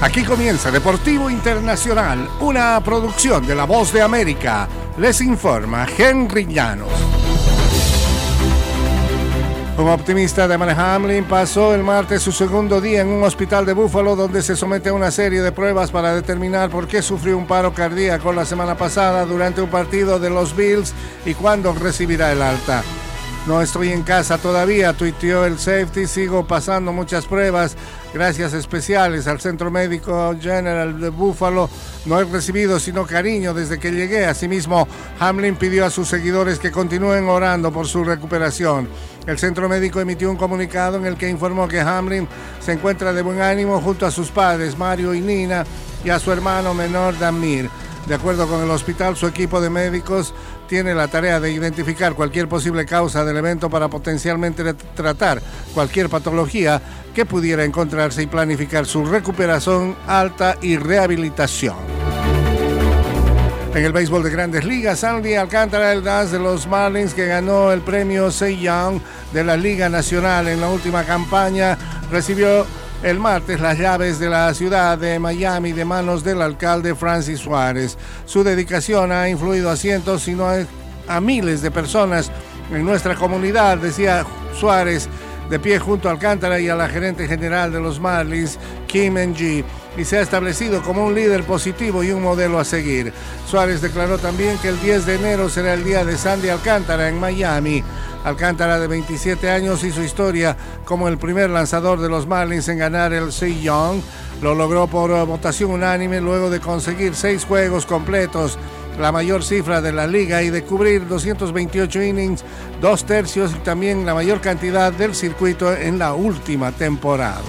Aquí comienza Deportivo Internacional, una producción de La Voz de América. Les informa Henry Llanos. Un optimista de Man Hamlin pasó el martes su segundo día en un hospital de Búfalo donde se somete a una serie de pruebas para determinar por qué sufrió un paro cardíaco la semana pasada durante un partido de los Bills y cuándo recibirá el alta. No estoy en casa todavía, tuiteó el safety. Sigo pasando muchas pruebas. Gracias especiales al Centro Médico General de Buffalo. No he recibido sino cariño desde que llegué. Asimismo, Hamlin pidió a sus seguidores que continúen orando por su recuperación. El centro médico emitió un comunicado en el que informó que Hamlin se encuentra de buen ánimo junto a sus padres, Mario y Nina, y a su hermano menor, Damir. De acuerdo con el hospital, su equipo de médicos tiene la tarea de identificar cualquier posible causa del evento para potencialmente tratar cualquier patología que pudiera encontrarse y planificar su recuperación alta y rehabilitación. En el béisbol de grandes ligas, Sandy Alcántara, el DAS de los Marlins, que ganó el premio Cy Young de la Liga Nacional en la última campaña, recibió el martes las llaves de la ciudad de Miami de manos del alcalde Francis Suárez. Su dedicación ha influido a cientos, si no a, miles de personas en nuestra comunidad, decía Suárez, de pie junto a Alcántara y a la gerente general de los Marlins, Kim Ng, y se ha establecido como un líder positivo y un modelo a seguir. Suárez declaró también que el 10 de enero será el día de Sandy Alcántara en Miami. Alcántara, de 27 años, hizo historia como el primer lanzador de los Marlins en ganar el Cy Young. Lo logró por votación unánime luego de conseguir seis juegos completos, la mayor cifra de la liga, y de cubrir 228 innings, dos tercios y también la mayor cantidad del circuito en la última temporada.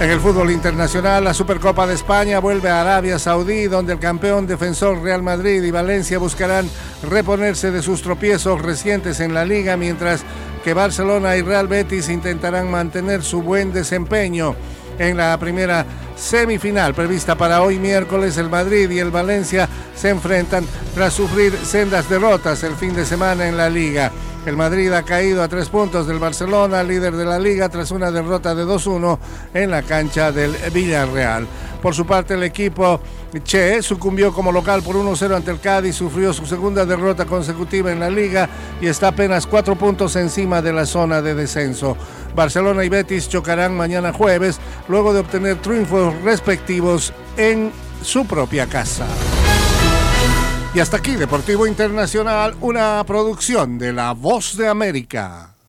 En el fútbol internacional, la Supercopa de España vuelve a Arabia Saudí, donde el campeón defensor Real Madrid y Valencia buscarán reponerse de sus tropiezos recientes en la liga, mientras que Barcelona y Real Betis intentarán mantener su buen desempeño. En la primera semifinal prevista para hoy miércoles, el Madrid y el Valencia se enfrentan tras sufrir sendas derrotas el fin de semana en la liga. El Madrid ha caído a tres puntos del Barcelona, líder de la liga, tras una derrota de 2-1 en la cancha del Villarreal. Por su parte, el equipo Che sucumbió como local por 1-0 ante el Cádiz, sufrió su segunda derrota consecutiva en la liga y está apenas cuatro puntos encima de la zona de descenso. Barcelona y Betis chocarán mañana jueves, luego de obtener triunfos respectivos en su propia casa. Y hasta aquí, Deportivo Internacional, una producción de La Voz de América.